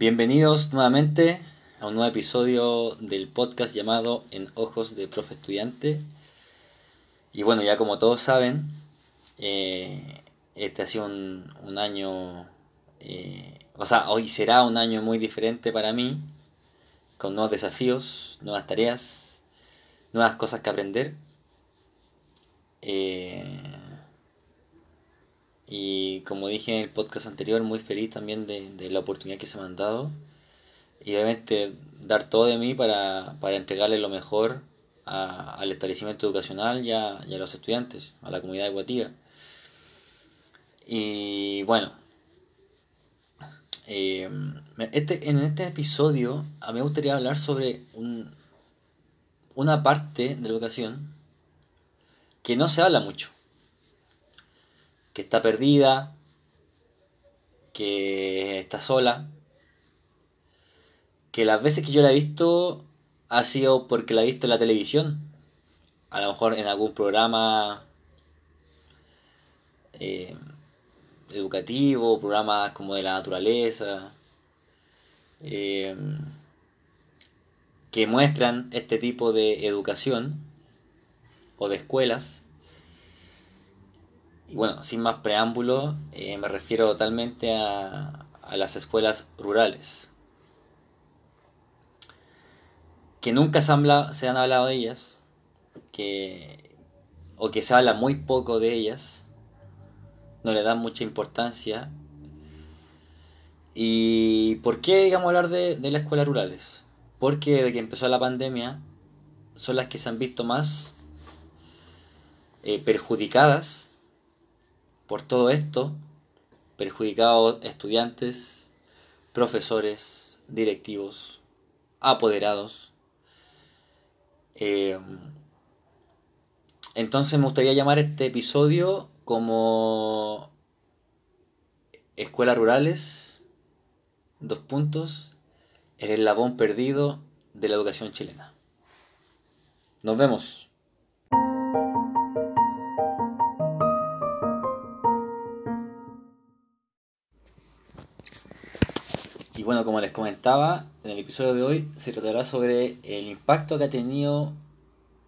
Bienvenidos nuevamente a un nuevo episodio del podcast llamado En Ojos de Profe Estudiante. Y bueno, ya como todos saben, eh, este ha sido un, año, eh, o sea, hoy será un año muy diferente para mí, con nuevos desafíos, nuevas tareas, nuevas cosas que aprender. Eh, y como dije en el podcast anterior, muy feliz también de, la oportunidad que se me han dado. Y obviamente dar todo de mí para, entregarle lo mejor al establecimiento educacional y a, los estudiantes, a la comunidad educativa. Y bueno, eh, este, en este episodio a mí me gustaría hablar sobre un, una parte de la educación que no se habla mucho está perdida, que está sola, que las veces que yo la he visto ha sido porque la he visto en la televisión, a lo mejor en algún programa eh, educativo, programas como de la naturaleza, eh, que muestran este tipo de educación o de escuelas y bueno, sin más preámbulo, eh, me refiero totalmente a, las escuelas rurales. Que nunca se, han hablado de ellas, que, o que se habla muy poco de ellas, no le dan mucha importancia. ¿Y por qué, digamos, hablar de, las escuelas rurales? Porque desde que empezó la pandemia son las que se han visto más eh, perjudicadas por todo esto, perjudicados estudiantes, profesores, directivos, apoderados. Eh, entonces me gustaría llamar este episodio como Escuelas Rurales, dos puntos, el eslabón perdido de la educación chilena. Nos vemos. Bueno, como les comentaba, en el episodio de hoy se tratará sobre el impacto que ha tenido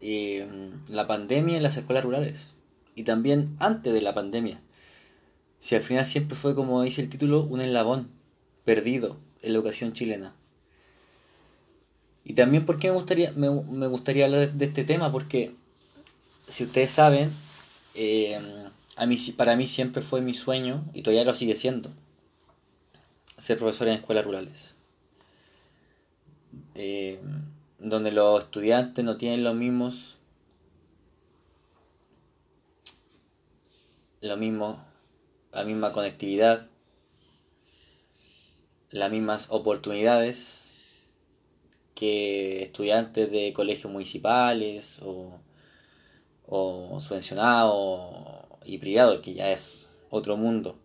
eh, la pandemia en las escuelas rurales. Y también antes de la pandemia. Si al final siempre fue, como dice el título, un eslabón perdido en la educación chilena. Y también porque me gustaría, me, gustaría hablar de este tema, porque si ustedes saben, eh, a mí, para mí siempre fue mi sueño, y todavía lo sigue siendo, ser profesor en escuelas rurales. Eh, donde los estudiantes no tienen los mismos lo mismo la misma conectividad las mismas oportunidades que estudiantes de colegios municipales o, o subvencionados y privados que ya es otro mundo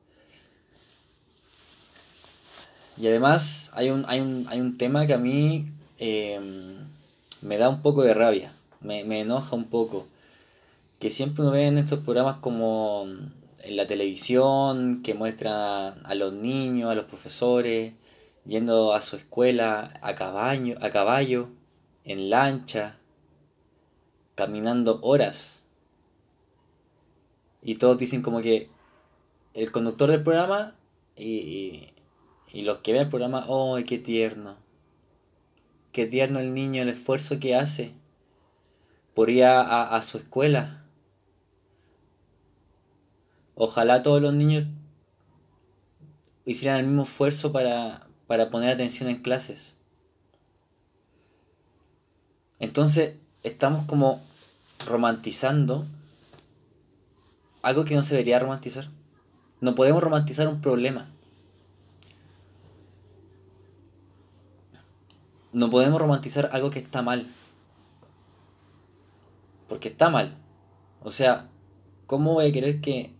y además hay un, hay un, hay un tema que a mí eh, me da un poco de rabia, me, enoja un poco. Que siempre uno ve en estos programas como en la televisión, que muestran a los niños, a los profesores, yendo a su escuela a caballo, a caballo en lancha, caminando horas. Y todos dicen como que el conductor del programa y los que ven el programa, ¡oh, qué tierno! Qué tierno el niño, el esfuerzo que hace por ir a, su escuela. Ojalá todos los niños hicieran el mismo esfuerzo para, para poner atención en clases. Entonces, estamos como romantizando algo que no se debería romantizar. No podemos romantizar un problema. No podemos romantizar algo que está mal. Porque está mal. O sea, ¿cómo voy a querer que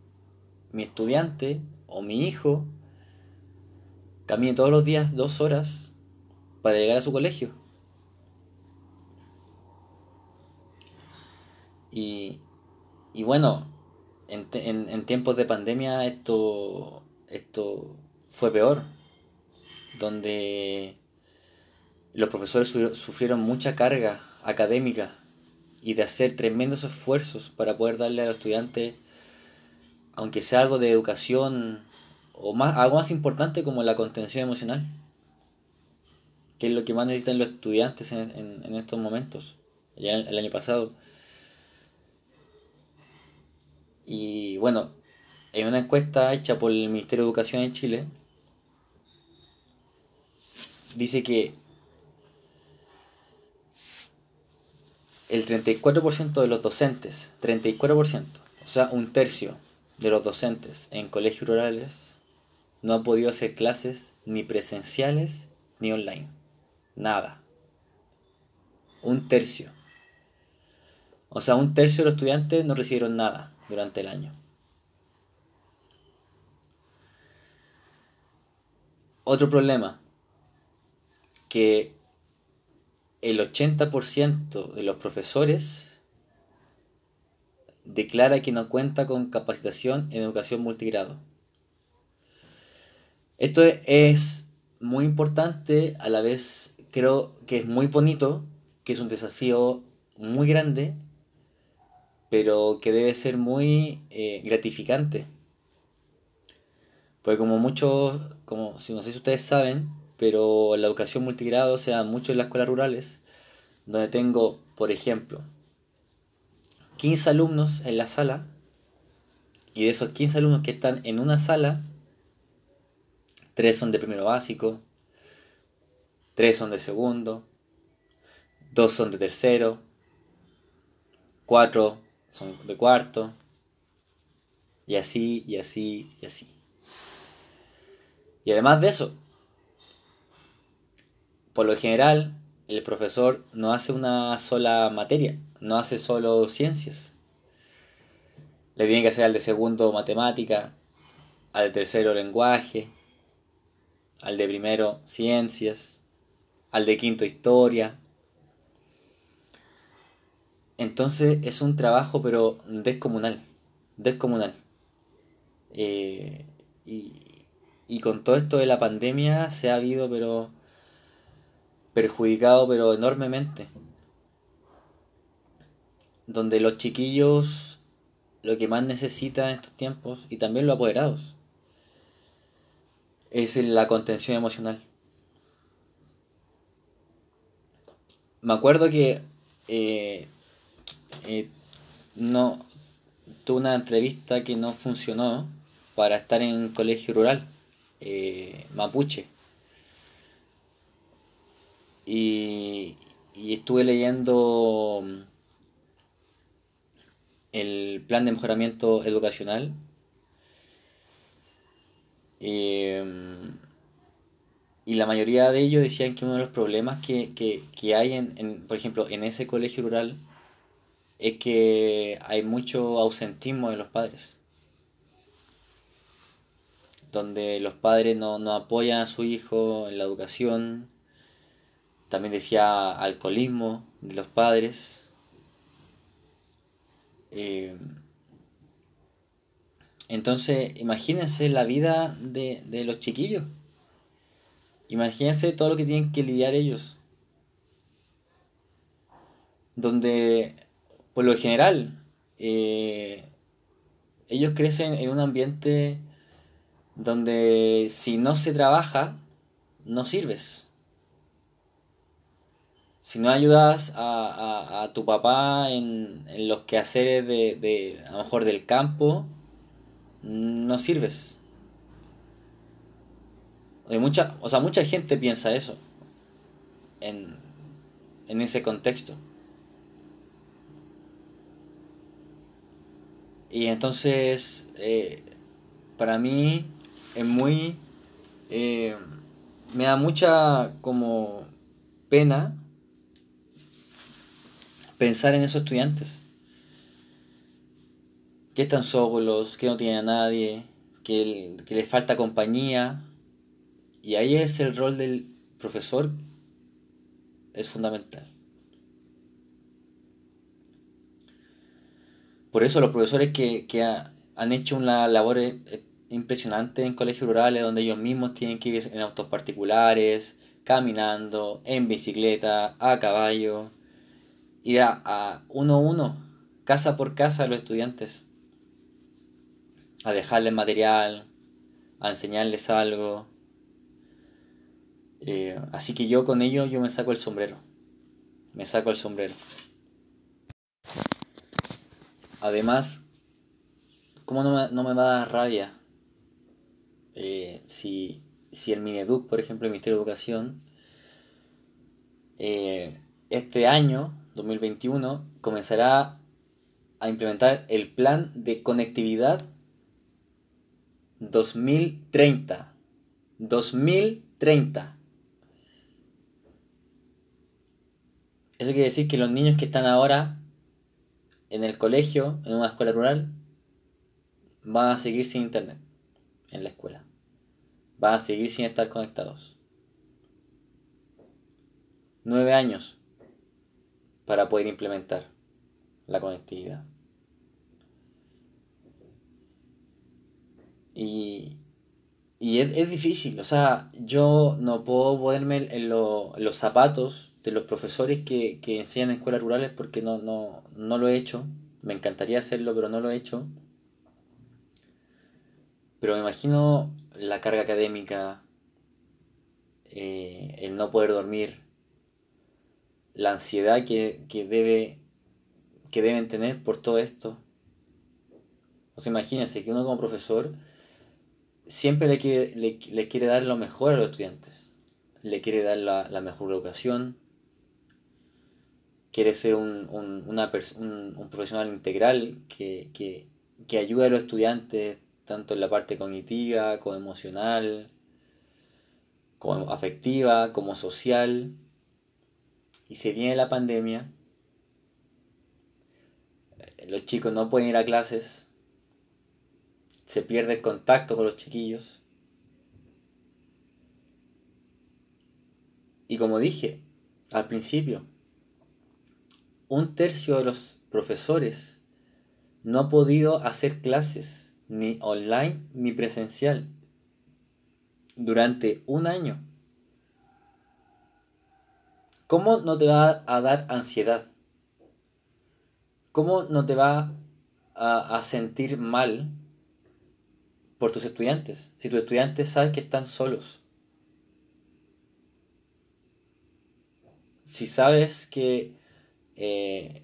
mi estudiante o mi hijo camine todos los días dos horas para llegar a su colegio? Y, y bueno, en, en, tiempos de pandemia esto, esto fue peor. donde los profesores sufrieron mucha carga académica y de hacer tremendos esfuerzos para poder darle a los estudiantes, aunque sea algo de educación o más, algo más importante como la contención emocional, que es lo que más necesitan los estudiantes en, estos momentos, ya el año pasado. Y bueno, en una encuesta hecha por el Ministerio de Educación en Chile, dice que el 34% de los docentes, 34%, o sea, un tercio de los docentes en colegios rurales no ha podido hacer clases ni presenciales ni online. Nada. Un tercio. O sea, un tercio de los estudiantes no recibieron nada durante el año. Otro problema, que el 80% de los profesores declara que no cuenta con capacitación en educación multigrado. Esto es muy importante, a la vez creo que es muy bonito, que es un desafío muy grande, pero que debe ser muy eh, gratificante. Porque como muchos, como si no sé si ustedes saben, pero la educación multigrado se da mucho en las escuelas rurales, donde tengo, por ejemplo, 15 alumnos en la sala, y de esos 15 alumnos que están en una sala, 3 son de primero básico, 3 son de segundo, 2 son de tercero, 4 son de cuarto, y así, y así, y así. Y además de eso, por lo general, el profesor no hace una sola materia, no hace solo ciencias. Le tiene que hacer al de segundo matemática, al de tercero lenguaje, al de primero ciencias, al de quinto historia. Entonces es un trabajo pero descomunal, descomunal. Eh, y, y con todo esto de la pandemia se ha habido pero perjudicado pero enormemente. Donde los chiquillos lo que más necesitan en estos tiempos, y también los apoderados, es la contención emocional. Me acuerdo que eh, eh, no tuve una entrevista que no funcionó para estar en colegio rural, eh, mapuche y, estuve leyendo mm, el plan de mejoramiento educacional. Mm, y la mayoría de ellos decían que uno de los problemas que, hay, en, por ejemplo, en ese colegio rural, es que hay mucho ausentismo de los padres. Donde los padres no, no apoyan a su hijo en la educación, también decía alcoholismo de los padres. Eh, entonces, imagínense la vida de, los chiquillos. Imagínense todo lo que tienen que lidiar ellos. Donde, por lo general, eh, ellos crecen en un ambiente donde si no se trabaja, no sirves si no ayudas a, tu papá en, los quehaceres de, a lo mejor del campo, no sirves. Hay mucha, o sea, mucha gente piensa eso en, ese contexto. Y entonces, eh, para mí es muy... Eh, me da mucha como pena pensar en esos estudiantes. Que están solos, que no tienen a nadie, que, que les falta compañía. Y ahí es el rol del profesor, es fundamental. Por eso los profesores que, han hecho una labor eh, impresionantes en colegios rurales donde ellos mismos tienen que ir en autos particulares, caminando, en bicicleta, a caballo, ir a, uno a uno, casa por casa a los estudiantes, a dejarles material, a enseñarles algo. Eh, así que yo con ellos yo me saco el sombrero, me saco el sombrero. Además, ¿cómo no me, no me va a dar rabia eh, si, si el Mineduc, por ejemplo, el Ministerio de Educación, eh, este año, 2021, comenzará a implementar el plan de conectividad 2030. 2030. Eso quiere decir que los niños que están ahora en el colegio, en una escuela rural, van a seguir sin internet en la escuela. Van a seguir sin estar conectados. Nueve años para poder implementar la conectividad. Y, y es, difícil, o sea, yo no puedo ponerme en, los zapatos de los profesores que, que enseñan en escuelas rurales porque no, no, no lo he hecho. Me encantaría hacerlo, pero no lo he hecho. Pero me imagino la carga académica, eh, el no poder dormir, la ansiedad que, debe, que deben tener por todo esto. O sea, imagínense que uno como profesor siempre le quiere, le, quiere dar lo mejor a los estudiantes. Le quiere dar la, mejor educación. Quiere ser un, una un, profesional integral que, que, que ayude a los estudiantes tanto en la parte cognitiva, como emocional, como afectiva, como social. Y si viene la pandemia, eh, los chicos no pueden ir a clases, se pierde el contacto con los chiquillos. Y como dije al principio, un tercio de los profesores no ha podido hacer clases ni online ni presencial durante un año. ¿Cómo no te va a dar ansiedad? ¿Cómo no te va a, sentir mal por tus estudiantes? Si tus estudiantes saben que están solos. Si sabes que eh,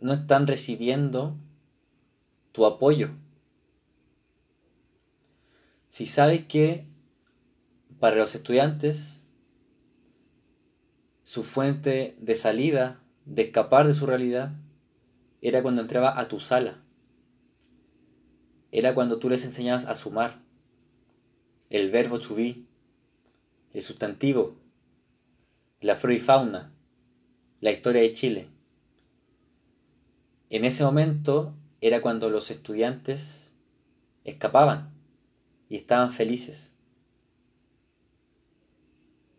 no están recibiendo tu apoyo. Si sabes que para los estudiantes su fuente de salida, de escapar de su realidad, era cuando entraba a tu sala. Era cuando tú les enseñabas a sumar. El verbo to el sustantivo, la flora y fauna, la historia de Chile. En ese momento era cuando los estudiantes escapaban y estaban felices.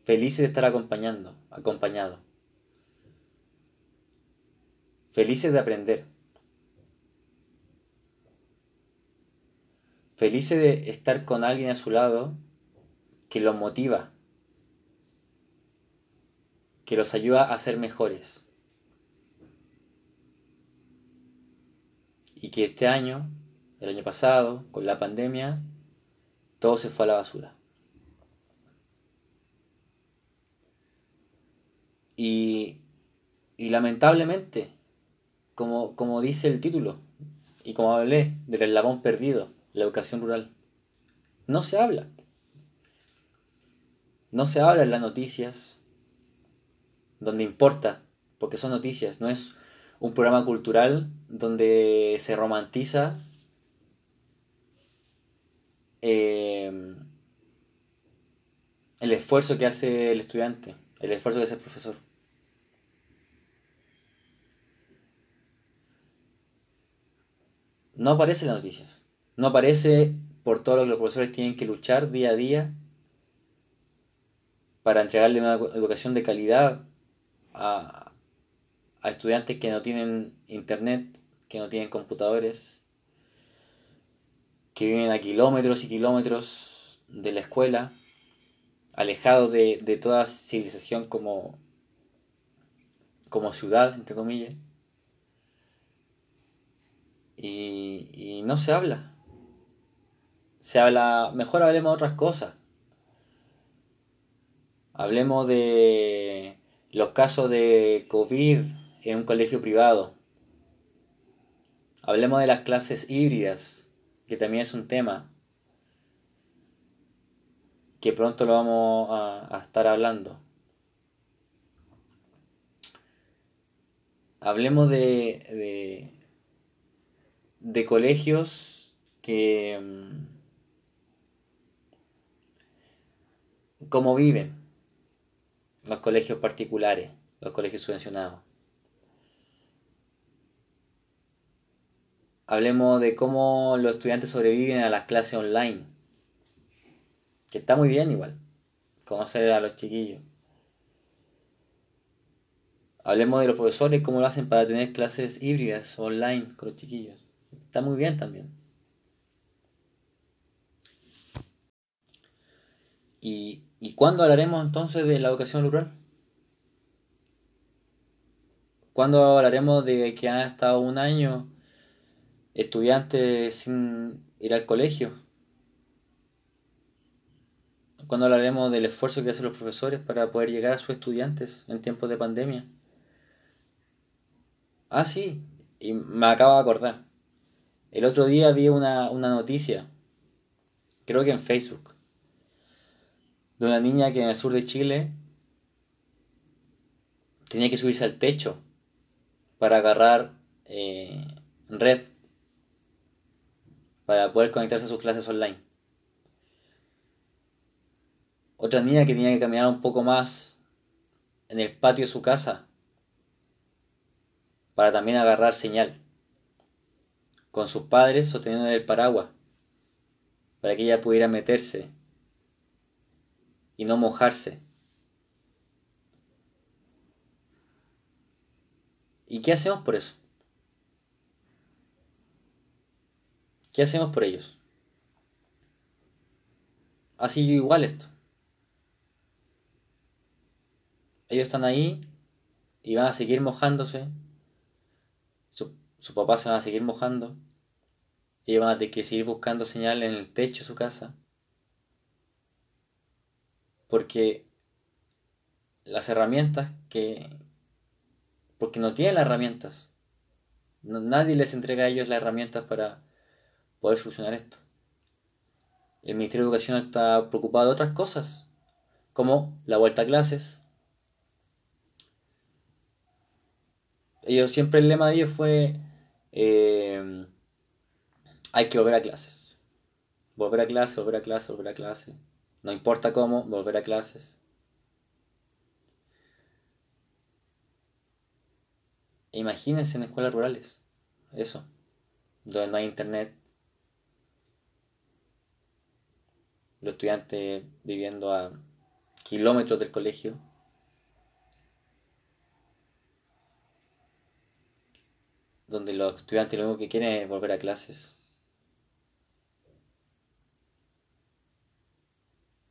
Felices de estar acompañando, acompañado. Felices de aprender. Felices de estar con alguien a su lado que los motiva, que los ayuda a ser mejores. y que este año, el año pasado, con la pandemia, todo se fue a la basura. Y, lamentablemente, como, como dice el título, y como hablé del eslabón perdido, la educación rural, no se habla. No se habla en las noticias, donde importa, porque son noticias, no es un programa cultural donde se romantiza em, el esfuerzo que hace el estudiante, el esfuerzo que hace el profesor. No aparece en las noticias. No aparece por todo lo que los profesores tienen que luchar día a día para entregarle una educación de calidad a, estudiantes que no tienen internet, que no tienen computadores, que viven a kilómetros y kilómetros de la escuela, alejados de, de toda civilización como, como ciudad, entre comillas. Y, no se habla. Se habla, mejor hablemos de otras cosas. Hablemos de los casos de COVID en un colegio privado. Hablemos de las clases híbridas, que también es un tema que pronto lo vamos a, estar hablando. Hablemos de, de, de colegios que... Mm, cómo viven los colegios particulares, los colegios subvencionados. Hablemos de cómo los estudiantes sobreviven a las clases online, que está muy bien igual, conocer a los chiquillos. Hablemos de los profesores, cómo lo hacen para tener clases híbridas online con los chiquillos. Está muy bien también. ¿Y, ¿Y cuándo hablaremos entonces de la educación rural? ¿Cuándo hablaremos de que han estado un año estudiantes sin ir al colegio? ¿Cuándo hablaremos del esfuerzo que hacen los profesores para poder llegar a sus estudiantes en tiempos de pandemia? Ah, sí, y me acabo de acordar. El otro día vi una, una noticia, creo que en Facebook, de una niña que en el sur de Chile tenía que subirse al techo para agarrar eh, red para poder conectarse a sus clases online. Otra niña que tenía que caminar un poco más en el patio de su casa para también agarrar señal, con sus padres sosteniendo el paraguas para que ella pudiera meterse y no mojarse. ¿Y qué hacemos por eso? ¿Qué hacemos por ellos? Ha sido igual esto. Ellos están ahí y van a seguir mojándose. Su, su papá se van a seguir mojando. Ellos van a tener que seguir buscando señal en el techo de su casa. Porque las herramientas que... Porque no tienen las herramientas. nadie les entrega a ellos las herramientas para poder solucionar esto. El Ministerio de Educación está preocupado de otras cosas, como la vuelta a clases. Ellos siempre el lema de ellos fue eh, hay que volver a clases. Volver a clases, volver a clases, volver a clases. No importa cómo, volver a clases. Imagínense en escuelas rurales. Eso. Donde no hay internet, los estudiantes viviendo a kilómetros del colegio. Donde los estudiantes lo único que quieren es volver a clases.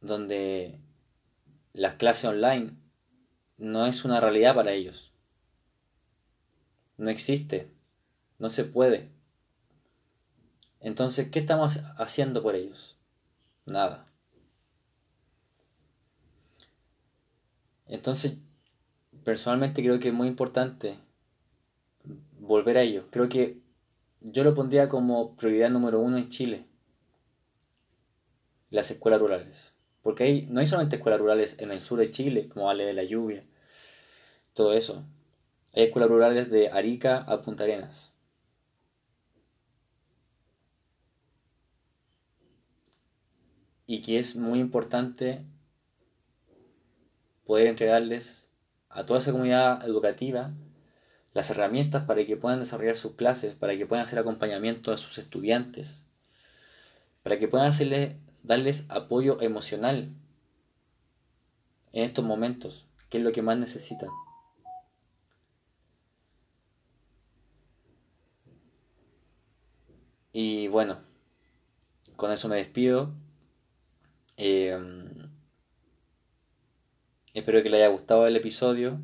Donde las clases online no es una realidad para ellos. No existe. No se puede. Entonces, ¿qué estamos haciendo por ellos? Nada. Entonces, personalmente creo que es muy importante volver a ello. Creo que yo lo pondría como prioridad número uno en Chile. Las escuelas rurales. Porque hay, no hay solamente escuelas rurales en el sur de Chile, como Vale de la Lluvia, todo eso. Hay escuelas rurales de Arica a Punta Arenas. y que es muy importante poder entregarles a toda esa comunidad educativa las herramientas para que puedan desarrollar sus clases, para que puedan hacer acompañamiento a sus estudiantes, para que puedan hacerles, darles apoyo emocional en estos momentos, que es lo que más necesitan. Y bueno, con eso me despido. Eh, espero que les haya gustado el episodio.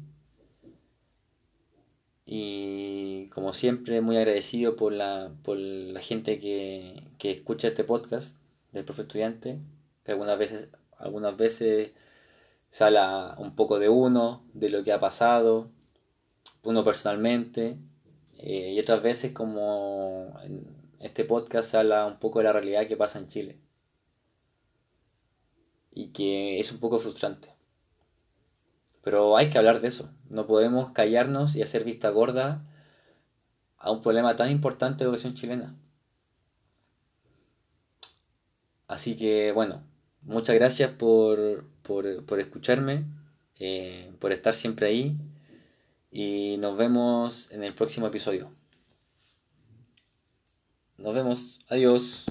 Y como siempre, muy agradecido por la, por la gente que, que escucha este podcast del profe estudiante. Que algunas veces, algunas veces se habla un poco de uno, de lo que ha pasado, uno personalmente, eh, y otras veces como este podcast se habla un poco de la realidad que pasa en Chile. Y que es un poco frustrante. Pero hay que hablar de eso. No podemos callarnos y hacer vista gorda a un problema tan importante de educación chilena. Así que bueno, muchas gracias por, por, por escucharme, eh, por estar siempre ahí y nos vemos en el próximo episodio. Nos vemos, adiós.